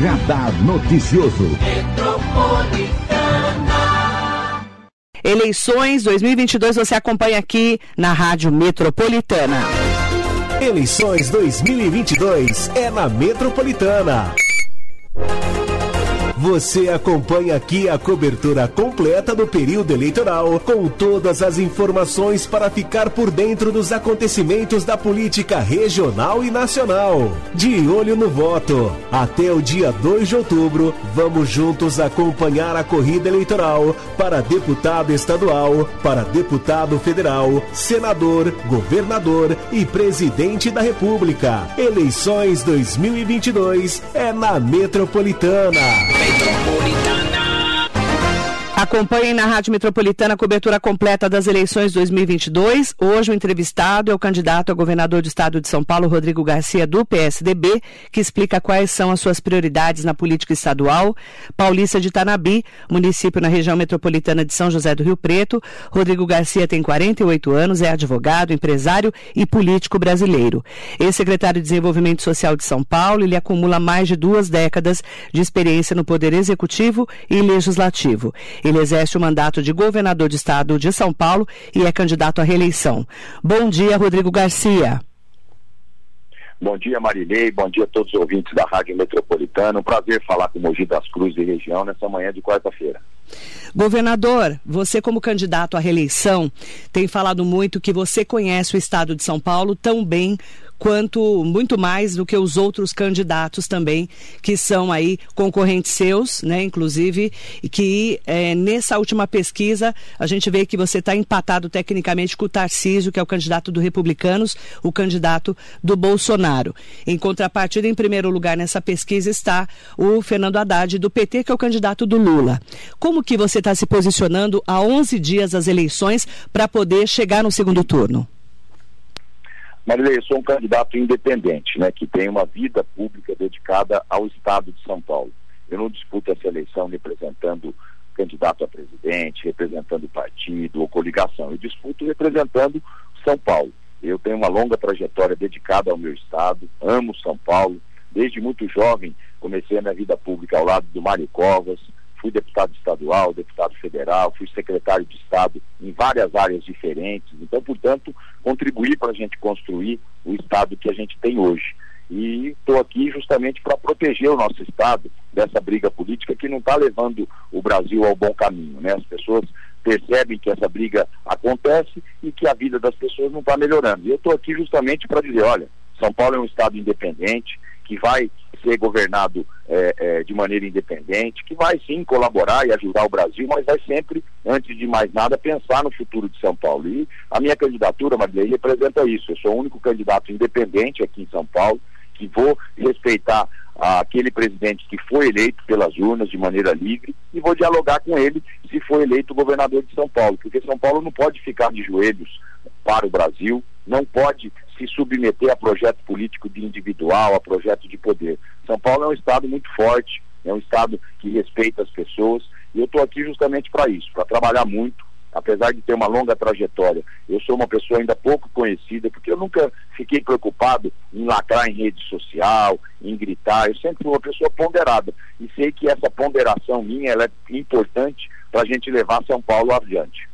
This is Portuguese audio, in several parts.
Radar Noticioso. Eleições 2022 você acompanha aqui na Rádio Metropolitana. Eleições 2022 é na Metropolitana. Você acompanha aqui a cobertura completa do período eleitoral, com todas as informações para ficar por dentro dos acontecimentos da política regional e nacional. De olho no voto. Até o dia 2 de outubro, vamos juntos acompanhar a corrida eleitoral para deputado estadual, para deputado federal, senador, governador e presidente da República. Eleições 2022 é na Metropolitana. Metropolitana. Acompanhem na Rádio Metropolitana a cobertura completa das eleições 2022. Hoje o entrevistado é o candidato a governador do estado de São Paulo, Rodrigo Garcia, do PSDB, que explica quais são as suas prioridades na política estadual. Paulista de Tanabi, município na região metropolitana de São José do Rio Preto. Rodrigo Garcia tem 48 anos, é advogado, empresário e político brasileiro. Ex-secretário de Desenvolvimento Social de São Paulo, ele acumula mais de duas décadas de experiência no Poder Executivo e Legislativo. Ele exerce o mandato de governador de estado de São Paulo e é candidato à reeleição. Bom dia, Rodrigo Garcia. Bom dia, Marilei. Bom dia a todos os ouvintes da Rádio Metropolitana. Um prazer falar com o Mogi das Cruzes e região nessa manhã de quarta-feira. Governador, você como candidato à reeleição tem falado muito que você conhece o estado de São Paulo tão bem quanto muito mais do que os outros candidatos também que são aí concorrentes seus, né? Inclusive que é, nessa última pesquisa a gente vê que você está empatado tecnicamente com o Tarcísio, que é o candidato do Republicanos, o candidato do Bolsonaro. Em contrapartida, em primeiro lugar nessa pesquisa está o Fernando Haddad do PT, que é o candidato do Lula. Como que você está se posicionando há 11 dias das eleições para poder chegar no segundo turno? Marilei, eu sou um candidato independente, né, que tem uma vida pública dedicada ao Estado de São Paulo. Eu não disputo essa eleição representando candidato a presidente, representando partido ou coligação. Eu disputo representando São Paulo. Eu tenho uma longa trajetória dedicada ao meu estado, amo São Paulo. Desde muito jovem comecei a minha vida pública ao lado do Mário Covas, fui deputado estadual, deputado federal, fui secretário de Estado em várias áreas diferentes. Então, portanto, contribuí para a gente construir o Estado que a gente tem hoje. E estou aqui justamente para proteger o nosso Estado dessa briga política que não está levando o Brasil ao bom caminho. Né? As pessoas percebem que essa briga acontece e que a vida das pessoas não está melhorando. E eu estou aqui justamente para dizer, olha, São Paulo é um Estado independente, que vai ser governado é, é, de maneira independente, que vai sim colaborar e ajudar o Brasil, mas vai sempre, antes de mais nada, pensar no futuro de São Paulo. E a minha candidatura, Marilei, representa isso. Eu sou o único candidato independente aqui em São Paulo, que vou respeitar aquele presidente que foi eleito pelas urnas de maneira livre e vou dialogar com ele se for eleito governador de São Paulo, porque São Paulo não pode ficar de joelhos para o Brasil, não pode se submeter a projeto político de individual, a projeto de poder. São Paulo é um estado muito forte, é um estado que respeita as pessoas, e eu estou aqui justamente para isso, para trabalhar muito, apesar de ter uma longa trajetória. Eu sou uma pessoa ainda pouco conhecida, porque eu nunca fiquei preocupado em lacrar em rede social, em gritar. Eu sempre fui uma pessoa ponderada e sei que essa ponderação minha é importante para a gente levar São Paulo adiante.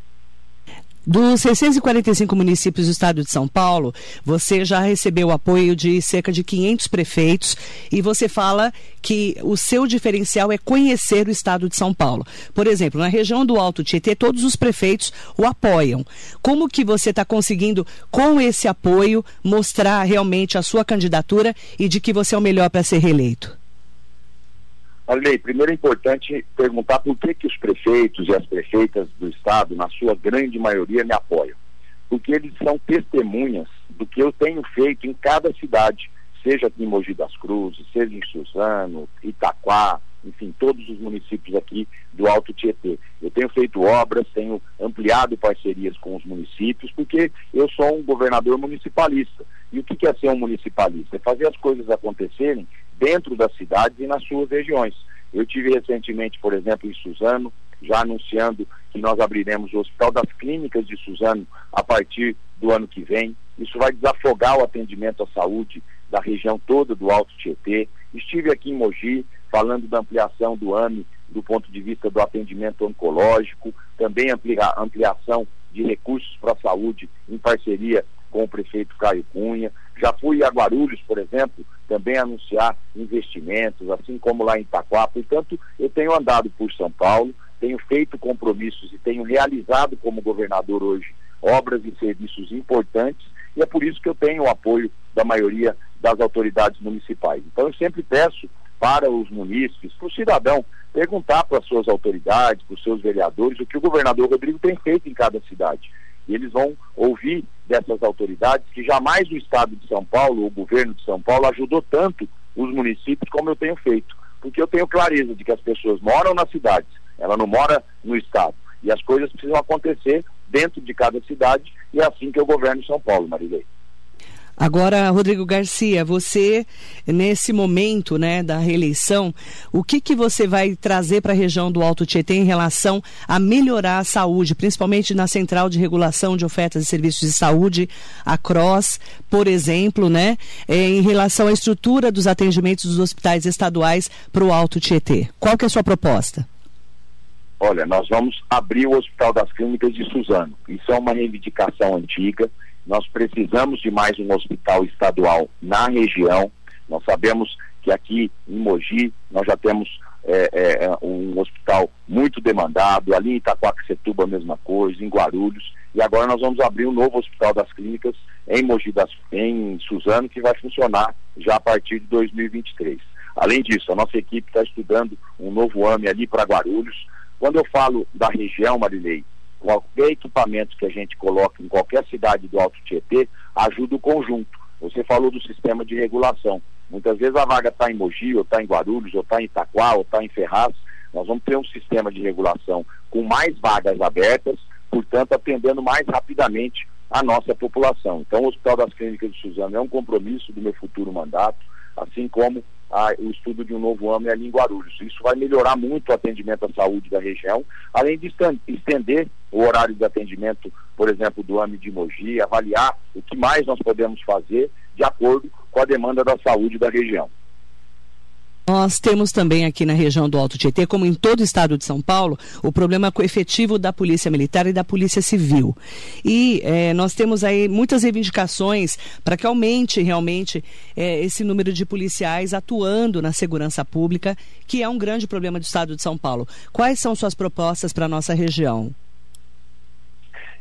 Dos 645 municípios do estado de São Paulo, você já recebeu apoio de cerca de 500 prefeitos e você fala que o seu diferencial é conhecer o estado de São Paulo. Por exemplo, na região do Alto Tietê, todos os prefeitos o apoiam. Como que você está conseguindo, com esse apoio, mostrar realmente a sua candidatura e de que você é o melhor para ser reeleito? Olha, primeiro é importante perguntar por que, que os prefeitos e as prefeitas do Estado, na sua grande maioria, me apoiam. Porque eles são testemunhas do que eu tenho feito em cada cidade, seja aqui em Mogi das Cruzes, seja em Suzano, Itaquá, enfim, todos os municípios aqui do Alto Tietê. Eu tenho feito obras, tenho ampliado parcerias com os municípios, porque eu sou um governador municipalista. E o que é ser um municipalista? É fazer as coisas acontecerem dentro das cidades e nas suas regiões. Eu tive recentemente, por exemplo, em Suzano, já anunciando que nós abriremos o Hospital das Clínicas de Suzano a partir do ano que vem. Isso vai desafogar o atendimento à saúde da região toda do Alto Tietê. Estive aqui em Mogi falando da ampliação do AME do ponto de vista do atendimento oncológico, também amplia, ampliação de recursos para a saúde em parceria com o prefeito Caio Cunha. Já fui a Guarulhos, por exemplo, também anunciar investimentos, assim como lá em Itaquá. Portanto, eu tenho andado por São Paulo, tenho feito compromissos e tenho realizado como governador hoje obras e serviços importantes e é por isso que eu tenho o apoio da maioria das autoridades municipais. Então eu sempre peço para os munícipes, para o cidadão, perguntar para as suas autoridades, para os seus vereadores, o que o governador Rodrigo tem feito em cada cidade. E eles vão ouvir dessas autoridades que jamais o Estado de São Paulo, o governo de São Paulo, ajudou tanto os municípios como eu tenho feito. Porque eu tenho clareza de que as pessoas moram nas cidades, ela não mora no Estado. E as coisas precisam acontecer dentro de cada cidade, e é assim que eu governo São Paulo, Marilei. Agora, Rodrigo Garcia, você, nesse momento né, da reeleição, o que, que você vai trazer para a região do Alto Tietê em relação a melhorar a saúde, principalmente na Central de Regulação de Ofertas e Serviços de Saúde, a CROSS, por exemplo, né, eh, em relação à estrutura dos atendimentos dos hospitais estaduais para o Alto Tietê? Qual que é a sua proposta? Olha, nós vamos abrir o Hospital das Clínicas de Suzano. Isso é uma reivindicação antiga nós precisamos de mais um hospital estadual na região. Nós sabemos que aqui em Mogi nós já temos é, é, um hospital muito demandado, ali em Itaquaquecetuba a mesma coisa, em Guarulhos, e agora nós vamos abrir um novo hospital das clínicas em Mogi das, em Suzano, que vai funcionar já a partir de 2023. Além disso, a nossa equipe está estudando um novo AME ali para Guarulhos. Quando eu falo da região, Marilei, qualquer equipamento que a gente coloque em qualquer cidade do Alto Tietê ajuda o conjunto. Você falou do sistema de regulação. Muitas vezes a vaga está em Mogi, ou está em Guarulhos, ou está em Itaquá, ou está em Ferraz. Nós vamos ter um sistema de regulação com mais vagas abertas, portanto, atendendo mais rapidamente a nossa população. Então, o Hospital das Clínicas de Suzano é um compromisso do meu futuro mandato, assim como a, o estudo de um novo AME ali em Guarulhos. Isso vai melhorar muito o atendimento à saúde da região, além de estender o horário de atendimento, por exemplo, do AME de Mogi, avaliar o que mais nós podemos fazer de acordo com a demanda da saúde da região. Nós temos também aqui na região do Alto Tietê, como em todo o estado de São Paulo, o problema efetivo da Polícia Militar e da Polícia Civil. E é, nós temos aí muitas reivindicações para que aumente realmente é, esse número de policiais atuando na segurança pública, que é um grande problema do estado de São Paulo. Quais são suas propostas para a nossa região?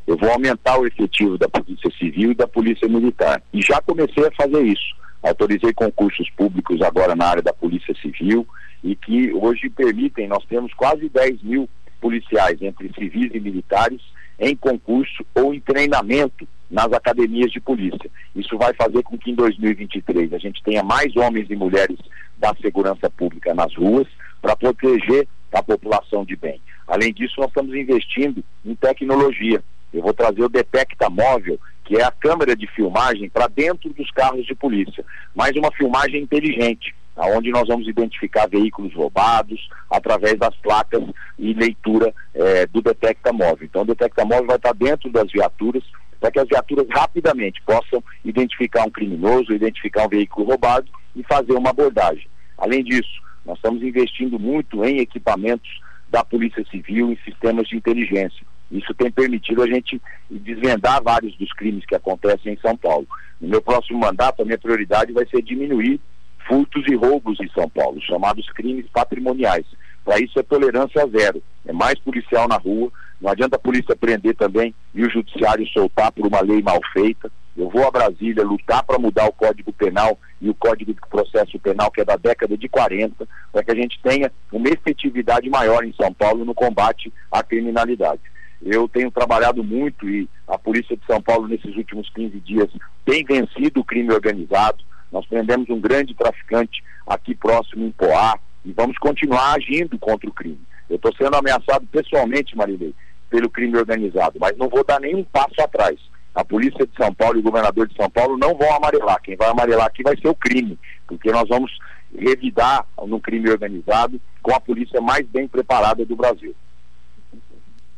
Eu vou aumentar o efetivo da Polícia Civil e da Polícia Militar. E já comecei a fazer isso autorizei concursos públicos agora na área da Polícia Civil e que hoje permitem, nós temos quase 10 mil policiais, entre civis e militares, em concurso ou em treinamento nas academias de polícia. Isso vai fazer com que em 2023 a gente tenha mais homens e mulheres da segurança pública nas ruas para proteger a população de bem. Além disso, nós estamos investindo em tecnologia. Eu vou trazer o Detecta Móvel, que é a câmera de filmagem para dentro dos carros de polícia, mas uma filmagem inteligente, aonde nós vamos identificar veículos roubados através das placas e leitura é, do detecta móvel. Então, o detecta móvel vai estar dentro das viaturas para que as viaturas rapidamente possam identificar um criminoso, identificar um veículo roubado e fazer uma abordagem. Além disso, nós estamos investindo muito em equipamentos da Polícia Civil, em sistemas de inteligência. Isso tem permitido a gente desvendar vários dos crimes que acontecem em São Paulo. No meu próximo mandato, a minha prioridade vai ser diminuir furtos e roubos em São Paulo, chamados crimes patrimoniais. Para isso é tolerância zero. É mais policial na rua. Não adianta a polícia prender também e o judiciário soltar por uma lei mal feita. Eu vou a Brasília lutar para mudar o Código Penal e o Código de Processo Penal, que é da década de 40, para que a gente tenha uma efetividade maior em São Paulo no combate à criminalidade. Eu tenho trabalhado muito e a Polícia de São Paulo, nesses últimos 15 dias, tem vencido o crime organizado. Nós prendemos um grande traficante aqui próximo em Poá e vamos continuar agindo contra o crime. Eu estou sendo ameaçado pessoalmente, Marilei, pelo crime organizado, mas não vou dar nenhum passo atrás. A Polícia de São Paulo e o governador de São Paulo não vão amarelar. Quem vai amarelar aqui vai ser o crime, porque nós vamos revidar no crime organizado com a polícia mais bem preparada do Brasil.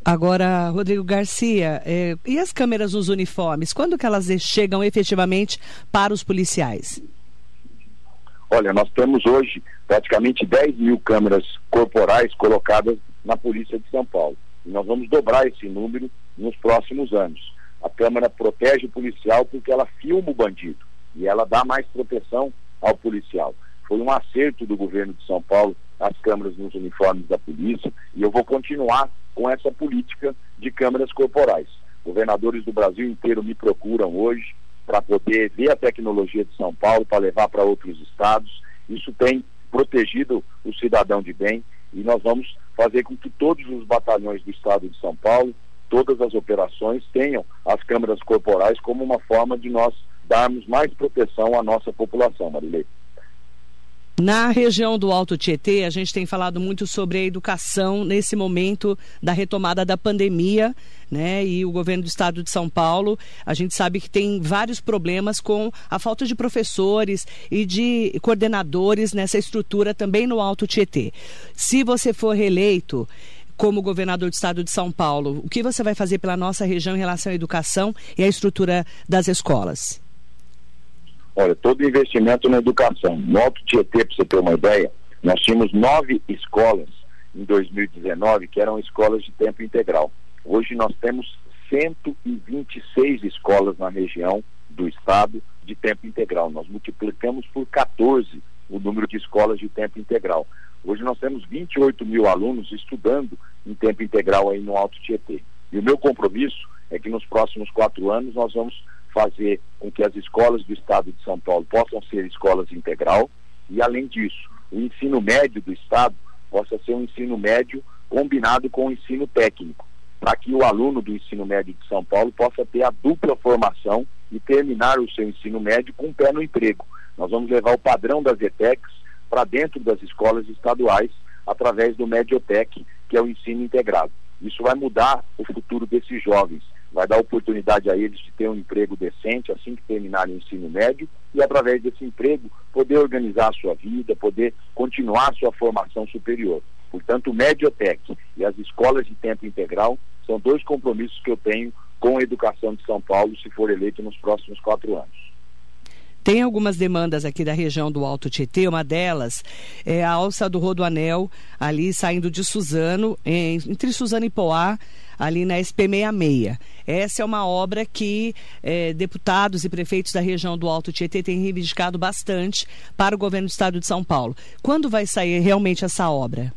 Agora, Rodrigo Garcia, é, e as câmeras nos uniformes? Quando que elas chegam efetivamente para os policiais? Olha, nós temos hoje praticamente 10 mil câmeras corporais colocadas na Polícia de São Paulo. E nós vamos dobrar esse número nos próximos anos. A câmera protege o policial porque ela filma o bandido e ela dá mais proteção ao policial. Foi um acerto do governo de São Paulo as câmeras nos uniformes da polícia e eu vou continuar com essa política de câmeras corporais. Governadores do Brasil inteiro me procuram hoje para poder ver a tecnologia de São Paulo para levar para outros estados. Isso tem protegido o cidadão de bem e nós vamos fazer com que todos os batalhões do estado de São Paulo, todas as operações tenham as câmeras corporais como uma forma de nós darmos mais proteção à nossa população, Marilei. Na região do Alto Tietê, a gente tem falado muito sobre a educação nesse momento da retomada da pandemia, né? E o governo do estado de São Paulo, a gente sabe que tem vários problemas com a falta de professores e de coordenadores nessa estrutura também no Alto Tietê. Se você for reeleito, como governador do estado de São Paulo, o que você vai fazer pela nossa região em relação à educação e à estrutura das escolas? Olha, todo investimento na educação. No Alto Tietê, para você ter uma ideia, nós tínhamos nove escolas em 2019 que eram escolas de tempo integral. Hoje nós temos 126 escolas na região do estado de tempo integral. Nós multiplicamos por 14 o número de escolas de tempo integral. Hoje nós temos 28 mil alunos estudando em tempo integral aí no Alto Tietê. E o meu compromisso é que nos próximos quatro anos nós vamos fazer com que as escolas do Estado de São Paulo possam ser escolas integral e, além disso, o ensino médio do Estado possa ser um ensino médio combinado com o ensino técnico, para que o aluno do ensino médio de São Paulo possa ter a dupla formação e terminar o seu ensino médio com um pé no emprego. Nós vamos levar o padrão das ETECs para dentro das escolas estaduais através do Mediotec, que é o ensino integrado. Isso vai mudar o futuro desses jovens vai dar oportunidade a eles de ter um emprego decente assim que terminarem o ensino médio e, através desse emprego, poder organizar a sua vida, poder continuar a sua formação superior. Portanto, o Mediotec e as escolas de tempo integral são dois compromissos que eu tenho com a educação de São Paulo, se for eleito nos próximos quatro anos. Tem algumas demandas aqui da região do Alto Tietê, uma delas é a alça do Rodoanel, ali saindo de Suzano, entre Suzano e Poá, ali na SP66. Essa é uma obra que é, deputados e prefeitos da região do Alto Tietê têm reivindicado bastante para o governo do estado de São Paulo. Quando vai sair realmente essa obra?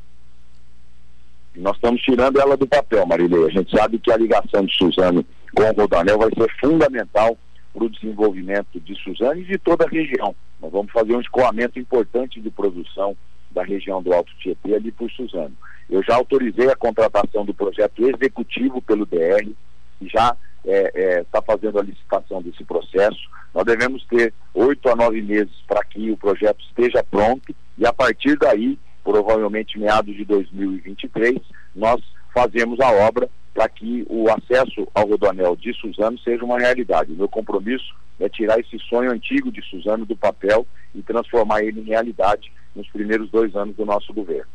Nós estamos tirando ela do papel, Marilei. A gente sabe que a ligação de Suzano com o Rodanel vai ser fundamental para o desenvolvimento de Suzano e de toda a região. Nós vamos fazer um escoamento importante de produção da região do Alto Tietê ali por Suzano. Eu já autorizei a contratação do projeto executivo pelo DR e já está é, é, tá fazendo a licitação desse processo. Nós devemos ter oito a nove meses para que o projeto esteja pronto e a partir daí, provavelmente meados de 2023, nós fazemos a obra para que o acesso ao Rodoanel de Suzano seja uma realidade. O meu compromisso é tirar esse sonho antigo de Suzano do papel e transformar ele em realidade nos primeiros dois anos do nosso governo.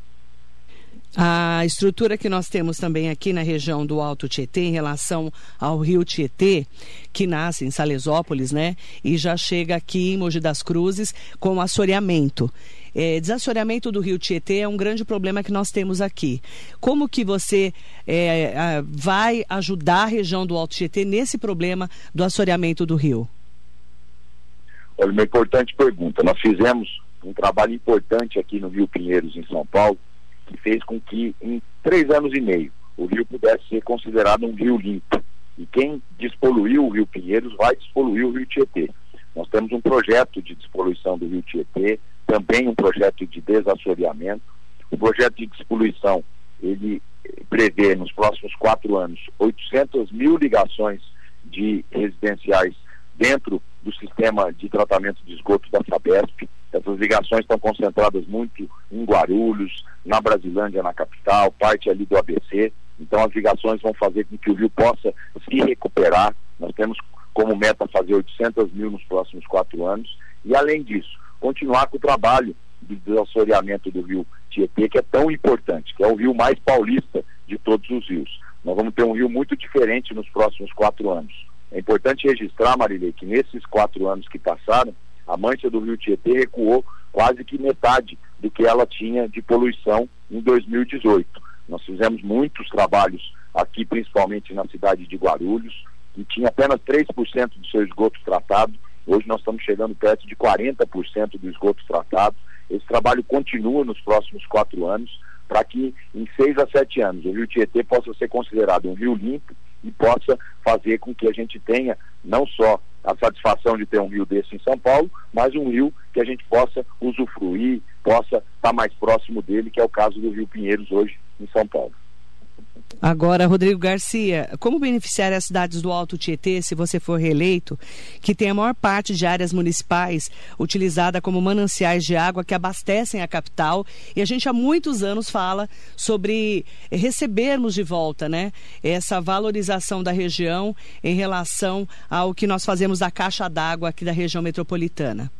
A estrutura que nós temos também aqui na região do Alto Tietê, em relação ao rio Tietê, que nasce em Salesópolis, né? E já chega aqui em Mogi das Cruzes com assoreamento. É, desassoreamento do rio Tietê é um grande problema que nós temos aqui. Como que você é, vai ajudar a região do Alto Tietê nesse problema do assoreamento do rio? Olha, uma importante pergunta. Nós fizemos um trabalho importante aqui no Rio Pinheiros, em São Paulo, que fez com que em três anos e meio o rio pudesse ser considerado um rio limpo. E quem despoluiu o rio Pinheiros vai despoluir o rio Tietê. Nós temos um projeto de despoluição do rio Tietê, também um projeto de desassoreamento. O projeto de despoluição, ele prevê nos próximos quatro anos 800 mil ligações de residenciais dentro do sistema de tratamento de esgoto da Sabesp. Essas ligações estão concentradas muito em Guarulhos, na Brasilândia, na capital, parte ali do ABC. Então as ligações vão fazer com que o rio possa se recuperar. Nós temos como meta fazer 800 mil nos próximos quatro anos. E além disso, continuar com o trabalho de desassoreamento do rio Tietê, que é tão importante, que é o rio mais paulista de todos os rios. Nós vamos ter um rio muito diferente nos próximos quatro anos. É importante registrar, Marilei, que nesses quatro anos que passaram, A mancha do rio Tietê recuou quase que metade do que ela tinha de poluição em 2018. Nós fizemos muitos trabalhos aqui, principalmente na cidade de Guarulhos, que tinha apenas 3% do seu esgoto tratado. Hoje nós estamos chegando perto de 40% do esgoto tratado. Esse trabalho continua nos próximos quatro anos para que em seis a sete anos o Rio Tietê possa ser considerado um rio limpo e possa fazer com que a gente tenha não só a satisfação de ter um rio desse em São Paulo, mas um rio que a gente possa usufruir, possa estar mais próximo dele, que é o caso do Rio Pinheiros hoje em São Paulo. Agora, Rodrigo Garcia, como beneficiar as cidades do Alto Tietê, se você for reeleito, que tem a maior parte de áreas municipais utilizada como mananciais de água que abastecem a capital? E a gente há muitos anos fala sobre recebermos de volta, né? Essa valorização da região em relação ao que nós fazemos da caixa d'água aqui da região metropolitana.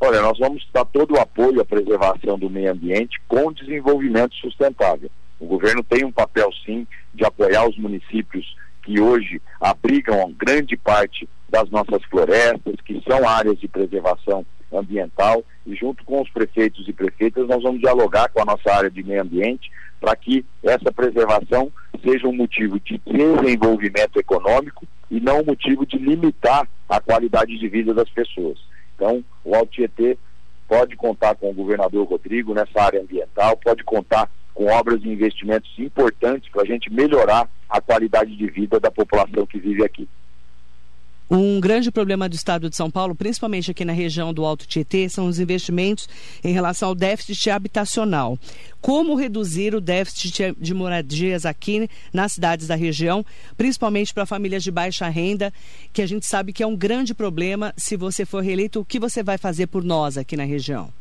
Olha, nós vamos dar todo o apoio à preservação do meio ambiente com desenvolvimento sustentável. O governo tem um papel, sim, de apoiar os municípios que hoje abrigam grande parte das nossas florestas, que são áreas de preservação ambiental, e junto com os prefeitos e prefeitas, nós vamos dialogar com a nossa área de meio ambiente para que essa preservação seja um motivo de desenvolvimento econômico e não um motivo de limitar a qualidade de vida das pessoas. Então, o Alto Tietê pode contar com o governador Rodrigo nessa área ambiental, pode contar com obras e investimentos importantes para a gente melhorar a qualidade de vida da população que vive aqui. Um grande problema do estado de São Paulo, principalmente aqui na região do Alto Tietê, são os investimentos em relação ao déficit habitacional. Como reduzir o déficit de moradias aqui nas cidades da região, principalmente para famílias de baixa renda, que a gente sabe que é um grande problema. Se você for reeleito, o que você vai fazer por nós aqui na região?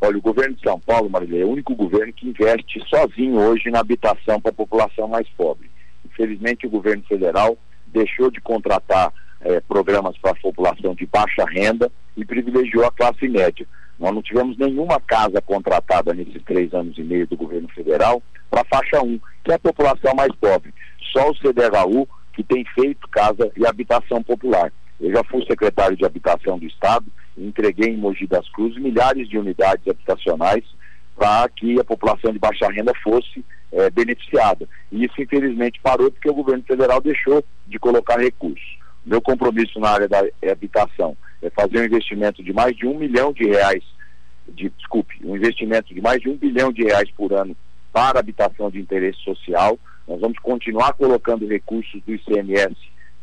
Olha, o governo de São Paulo, Marilê, é o único governo que investe sozinho hoje na habitação para a população mais pobre. Infelizmente, o governo federal deixou de contratar eh, programas para a população de baixa renda e privilegiou a classe média. Nós não tivemos nenhuma casa contratada nesses três anos e meio do governo federal para a faixa 1, que é a população mais pobre. Só o CDHU que tem feito casa e habitação popular. Eu já fui secretário de habitação do Estado entreguei em Mogi das Cruzes milhares de unidades habitacionais para que a população de baixa renda fosse é, beneficiada. E isso, infelizmente, parou porque o governo federal deixou de colocar recursos. Meu compromisso na área da habitação é fazer um investimento de mais de um milhão de reais, de, desculpe, um investimento de mais de um bilhão de reais por ano para habitação de interesse social. Nós vamos continuar colocando recursos do ICMS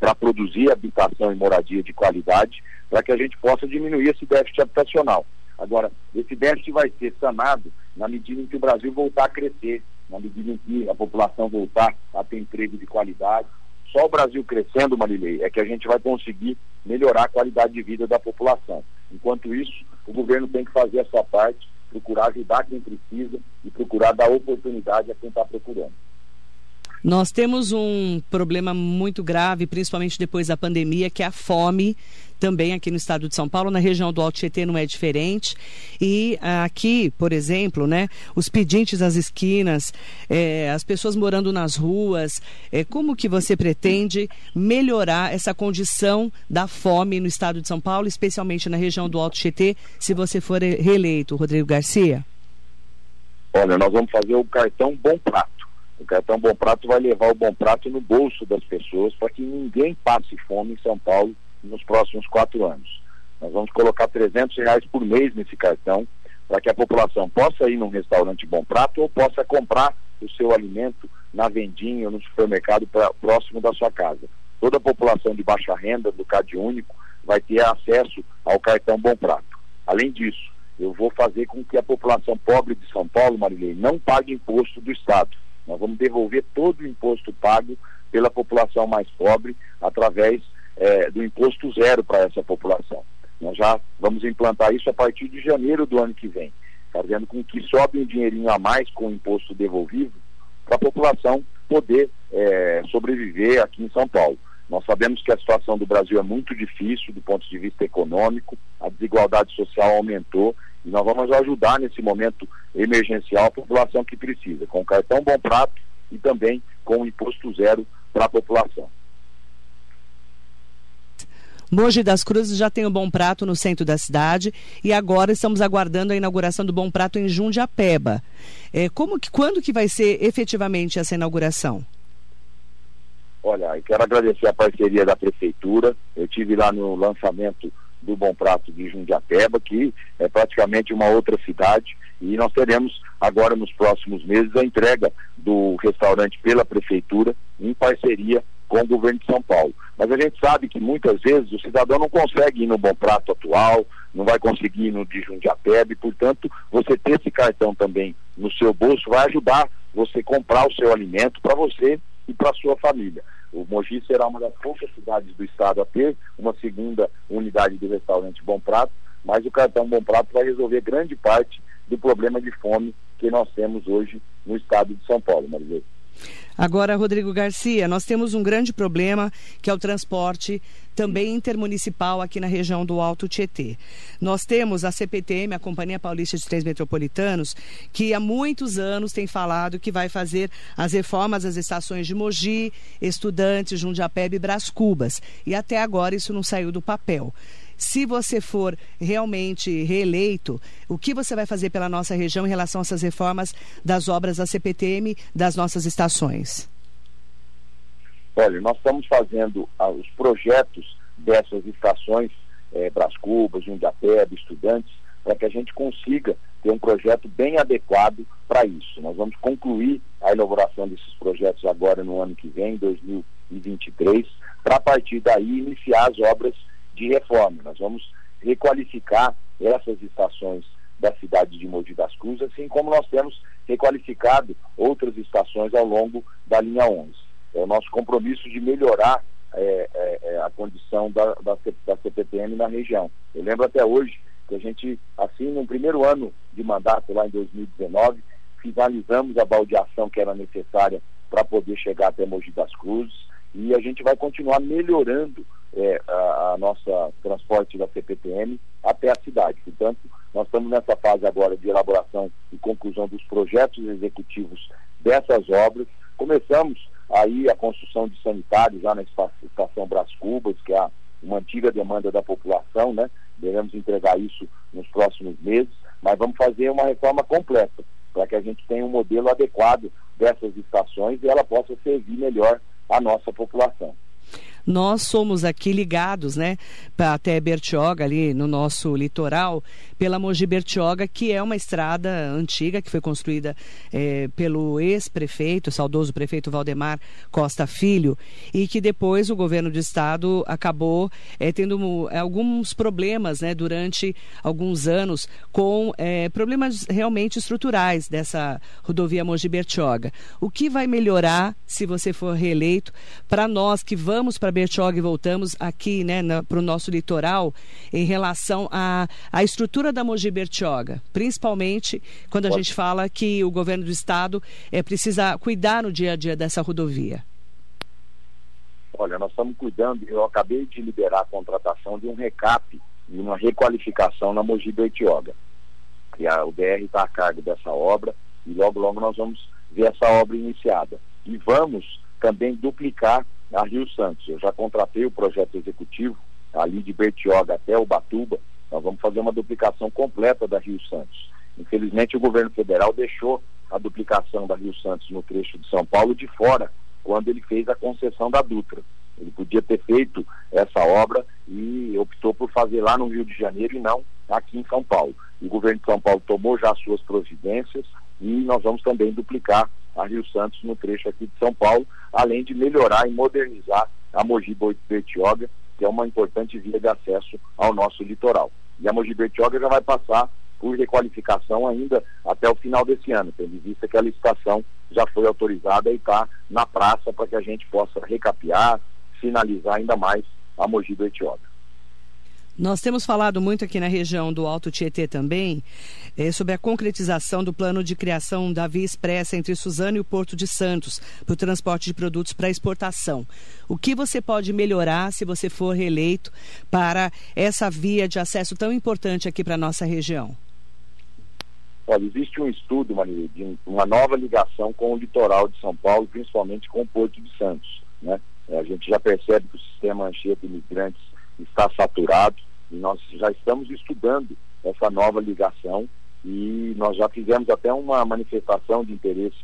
para produzir habitação e moradia de qualidade, para que a gente possa diminuir esse déficit habitacional. Agora, esse déficit vai ser sanado na medida em que o Brasil voltar a crescer, na medida em que a população voltar a ter emprego de qualidade. Só o Brasil crescendo, Marilei, é que a gente vai conseguir melhorar a qualidade de vida da população. Enquanto isso, o governo tem que fazer a sua parte, procurar ajudar quem precisa e procurar dar oportunidade a quem está procurando. Nós temos um problema muito grave, principalmente depois da pandemia, que é a fome também aqui no estado de São Paulo, na região do Alto Tietê não é diferente. E aqui, por exemplo, né, os pedintes às esquinas, é, as pessoas morando nas ruas, é, como que você pretende melhorar essa condição da fome no estado de São Paulo, especialmente na região do Alto Tietê, se você for reeleito, Rodrigo Garcia? Olha, nós vamos fazer o cartão Bom Prato. O cartão Bom Prato vai levar o Bom Prato no bolso das pessoas para que ninguém passe fome em São Paulo nos próximos quatro anos. Nós vamos colocar 300 reais por mês nesse cartão para que a população possa ir num restaurante Bom Prato ou possa comprar o seu alimento na vendinha ou no supermercado pra, próximo da sua casa. Toda a população de baixa renda do Cade Único vai ter acesso ao cartão Bom Prato. Além disso, eu vou fazer com que a população pobre de São Paulo, Marilei, não pague imposto do Estado. Nós vamos devolver todo o imposto pago pela população mais pobre através é, do imposto zero para essa população. Nós já vamos implantar isso a partir de janeiro do ano que vem, fazendo com que sobe um dinheirinho a mais com o imposto devolvido para a população poder é, sobreviver aqui em São Paulo. Nós sabemos que a situação do Brasil é muito difícil do ponto de vista econômico, a desigualdade social aumentou e nós vamos ajudar nesse momento emergencial a população que precisa, com o cartão Bom Prato e também com o imposto zero para a população. Mogi das Cruzes já tem o Bom Prato no centro da cidade e agora estamos aguardando a inauguração do Bom Prato em Jundiapeba. É, como que, quando que vai ser efetivamente essa inauguração? Olha, eu quero agradecer a parceria da prefeitura. Eu tive lá no lançamento do Bom Prato de Jundiapeba, que é praticamente uma outra cidade, e nós teremos agora nos próximos meses a entrega do restaurante pela prefeitura em parceria com o governo de São Paulo. Mas a gente sabe que muitas vezes o cidadão não consegue ir no Bom Prato atual, não vai conseguir ir no de Jundiapeb, portanto, você ter esse cartão também no seu bolso vai ajudar você comprar o seu alimento para você e para sua família. O Mogi será uma das poucas cidades do estado a ter uma segunda unidade de restaurante Bom Prato, mas o cartão Bom Prato vai resolver grande parte do problema de fome que nós temos hoje no estado de São Paulo, Marilene. Agora, Rodrigo Garcia, nós temos um grande problema que é o transporte também intermunicipal aqui na região do Alto Tietê. Nós temos a CPTM, a Companhia Paulista de Trens Metropolitanos, que há muitos anos tem falado que vai fazer as reformas das estações de Mogi, Estudantes, Jundiapeb e Brás Cubas. E até agora isso não saiu do papel. Se você for realmente reeleito, o que você vai fazer pela nossa região em relação a essas reformas das obras da CPTM das nossas estações? Olha, nós estamos fazendo ah, os projetos dessas estações, é, Brás Cubas, Jundiapeb, Estudantes, para que a gente consiga ter um projeto bem adequado para isso. Nós vamos concluir a elaboração desses projetos agora no ano que vem, 2023, para a partir daí iniciar as obras de reforma. Nós vamos requalificar essas estações da cidade de Mogi das Cruzes, assim como nós temos requalificado outras estações ao longo da linha 11. É o nosso compromisso de melhorar é, é, é a condição da, da, da CPTM na região. Eu lembro até hoje que a gente, assim, no primeiro ano de mandato, lá em 2019, finalizamos a baldeação que era necessária para poder chegar até Mogi das Cruzes e a gente vai continuar melhorando é, a, a, nossa transporte da CPTM até a cidade. Portanto, nós estamos nessa fase agora de elaboração e conclusão dos projetos executivos dessas obras. Começamos aí a construção de sanitários já na estação Brás Cubas, que é uma antiga demanda da população, né? Devemos entregar isso nos próximos meses, mas vamos fazer uma reforma completa para que a gente tenha um modelo adequado dessas estações e ela possa servir melhor a nossa população. Nós somos aqui ligados, né, até Bertioga, ali no nosso litoral, pela Mogi Bertioga, que é uma estrada antiga que foi construída é, pelo ex-prefeito, saudoso prefeito Valdemar Costa Filho, e que depois o governo do estado acabou é, tendo alguns problemas, né, durante alguns anos, com é, problemas realmente estruturais dessa rodovia Mogi Bertioga. O que vai melhorar se você for reeleito para nós que vamos para Bertioga e voltamos aqui né, para o nosso litoral em relação à, à estrutura da Mogi Bertioga, principalmente quando a Pode. gente fala que o governo do estado é, precisa cuidar no dia a dia dessa rodovia. Olha, nós estamos cuidando, eu acabei de liberar a contratação de um recap e uma requalificação na Mogi Bertioga. E a, BR está a cargo dessa obra e logo, logo nós vamos ver essa obra iniciada. E vamos também duplicar a Rio Santos. Eu já contratei o projeto executivo ali de Bertioga até Ubatuba. Nós vamos fazer uma duplicação completa da Rio Santos. Infelizmente, o governo federal deixou a duplicação da Rio Santos no trecho de São Paulo de fora, quando ele fez a concessão da Dutra. Ele podia ter feito essa obra e optou por fazer lá no Rio de Janeiro e não aqui em São Paulo. o governo de São Paulo tomou já suas providências e nós vamos também duplicar a Rio Santos no trecho aqui de São Paulo, além de melhorar e modernizar a Mogi Bertioga, que é uma importante via de acesso ao nosso litoral. E a Mogi Bertioga já vai passar por requalificação ainda até o final desse ano, tendo em vista que a licitação já foi autorizada e está na praça para que a gente possa recapear, finalizar ainda mais a Mogi Bertioga. Nós temos falado muito aqui na região do Alto Tietê também é, sobre a concretização do plano de criação da via expressa entre Suzano e o Porto de Santos para o transporte de produtos para exportação. O que você pode melhorar se você for reeleito para essa via de acesso tão importante aqui para a nossa região? Olha, existe um estudo, Maria, de uma nova ligação com o litoral de São Paulo, principalmente com o Porto de Santos. Né? A gente já percebe que o sistema Anchieta Imigrantes está saturado e nós já estamos estudando essa nova ligação e nós já fizemos até uma manifestação de interesse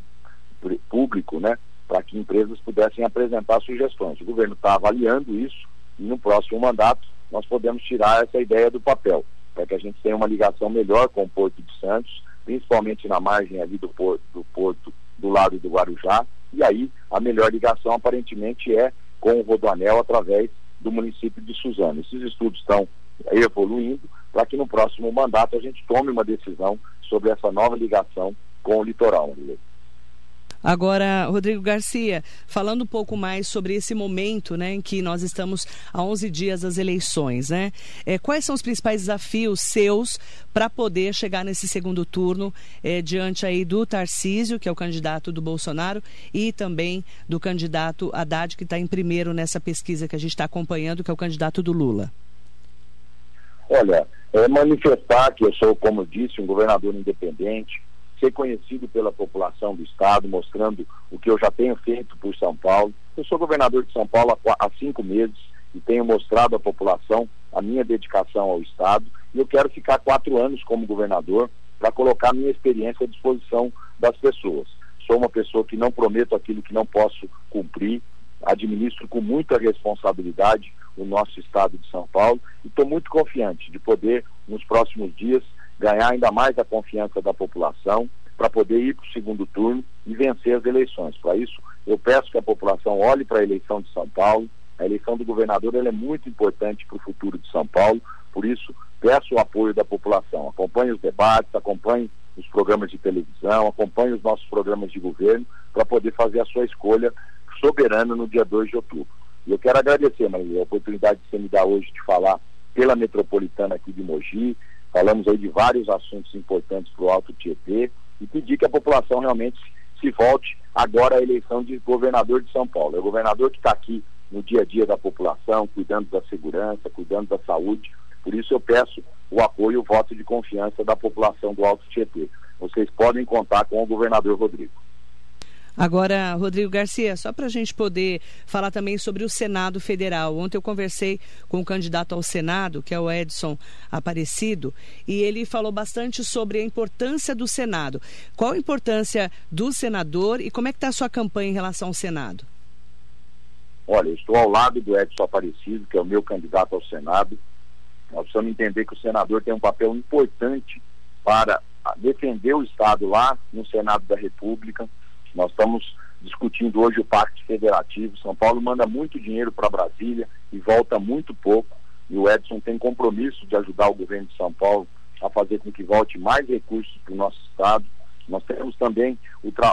público, né, para que empresas pudessem apresentar sugestões. O governo está avaliando isso e no próximo mandato nós podemos tirar essa ideia do papel, para que a gente tenha uma ligação melhor com o Porto de Santos, principalmente na margem ali do porto, do porto do lado do Guarujá, e aí a melhor ligação aparentemente é com o Rodoanel através do município de Suzano. Esses estudos estão evoluindo para que no próximo mandato a gente tome uma decisão sobre essa nova ligação com o litoral. Agora, Rodrigo Garcia, falando um pouco mais sobre esse momento né, em que nós estamos a 11 dias das eleições, né? É, quais são os principais desafios seus para poder chegar nesse segundo turno é, diante aí do Tarcísio, que é o candidato do Bolsonaro, e também do candidato Haddad, que está em primeiro nessa pesquisa que a gente está acompanhando, que é o candidato do Lula? Olha, é manifestar que eu sou, como disse, um governador independente, ser conhecido pela população do Estado, mostrando o que eu já tenho feito por São Paulo. Eu sou governador de São Paulo há, cinco meses e tenho mostrado à população a minha dedicação ao Estado. E eu quero ficar quatro anos como governador para colocar minha experiência à disposição das pessoas. Sou uma pessoa que não prometo aquilo que não posso cumprir, administro com muita responsabilidade o nosso estado de São Paulo e estou muito confiante de poder, nos próximos dias, ganhar ainda mais a confiança da população para poder ir para o segundo turno e vencer as eleições. Para isso, eu peço que a população olhe para a eleição de São Paulo. A eleição do governador é muito importante para o futuro de São Paulo, por isso, peço o apoio da população. Acompanhe os debates, acompanhe os programas de televisão, acompanhe os nossos programas de governo para poder fazer a sua escolha soberana no dia 2 de outubro. E eu quero agradecer, Maria, a oportunidade de você me dar hoje de falar pela metropolitana aqui de Mogi, Falamos aí de vários assuntos importantes para o Alto Tietê e pedir que a população realmente se volte agora à eleição de governador de São Paulo. É o governador que está aqui no dia a dia da população, cuidando da segurança, cuidando da saúde. Por isso eu peço o apoio e o voto de confiança da população do Alto Tietê. Vocês podem contar com o governador Rodrigo. Agora, Rodrigo Garcia, só para a gente poder falar também sobre o Senado Federal. Ontem eu conversei com o candidato ao Senado, que é o Edson Aparecido, e ele falou bastante sobre a importância do Senado. Qual a importância do senador e como é que está a sua campanha em relação ao Senado? Olha, estou ao lado do Edson Aparecido, que é o meu candidato ao Senado. Nós precisamos entender que o senador tem um papel importante para defender o Estado lá no Senado da República nós estamos discutindo hoje o Pacto Federativo. São Paulo manda muito dinheiro para Brasília e volta muito pouco. E o Edson tem compromisso de ajudar o governo de São Paulo a fazer com que volte mais recursos para o nosso Estado. Nós temos também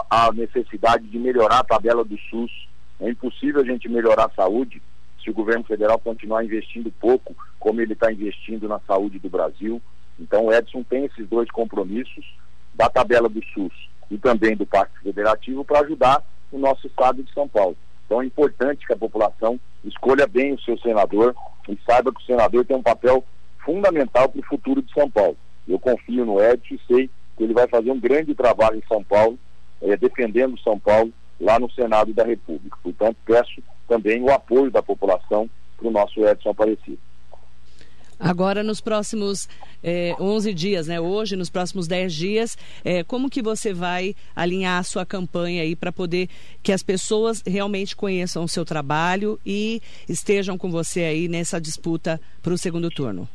a necessidade de melhorar a tabela do SUS. É impossível a gente melhorar a saúde se o governo federal continuar investindo pouco, como ele está investindo na saúde do Brasil. Então o Edson tem esses dois compromissos da tabela do SUS e também do Pacto Federativo para ajudar o nosso estado de São Paulo. Então é importante que a população escolha bem o seu senador e saiba que o senador tem um papel fundamental para o futuro de São Paulo. Eu confio no Edson e sei que ele vai fazer um grande trabalho em São Paulo, eh, defendendo São Paulo lá no Senado da República. Portanto, peço também o apoio da população para o nosso Edson Aparecido. Agora, nos próximos é, 11 dias, né? hoje, nos próximos 10 dias, é, como que você vai alinhar a sua campanha aí para poder que as pessoas realmente conheçam o seu trabalho e estejam com você aí nessa disputa para o segundo turno?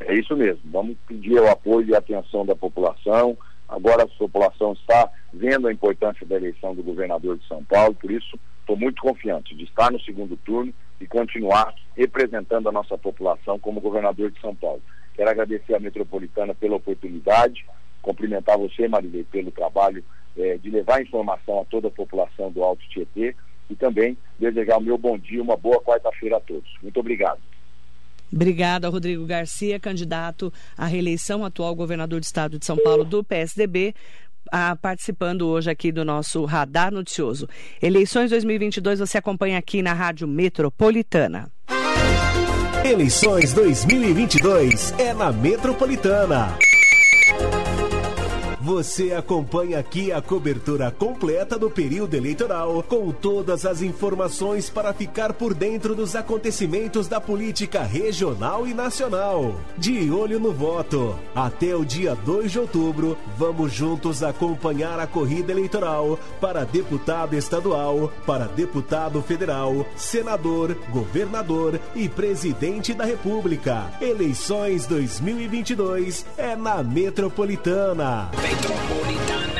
É isso mesmo. Vamos pedir o apoio e a atenção da população. Agora a população está vendo a importância da eleição do governador de São Paulo, por isso estou muito confiante de estar no segundo turno e continuar representando a nossa população como governador de São Paulo. Quero agradecer à Metropolitana pela oportunidade, cumprimentar você, Marilei, pelo trabalho eh, de levar informação a toda a população do Alto Tietê e também desejar o meu bom dia, uma boa quarta-feira a todos. Muito obrigado. Obrigada, Rodrigo Garcia, candidato à reeleição, atual governador do estado de São Paulo do PSDB ah, participando hoje aqui do nosso Radar Noticioso. Eleições 2022 você acompanha aqui na Rádio Metropolitana. Eleições 2022 é na Metropolitana. Você acompanha aqui a cobertura completa do período eleitoral, com todas as informações para ficar por dentro dos acontecimentos da política regional e nacional. De olho no voto. Até o dia 2 de outubro, vamos juntos acompanhar a corrida eleitoral para deputado estadual, para deputado federal, senador, governador e presidente da República. Eleições 2022 é na Metropolitana. metropolitana.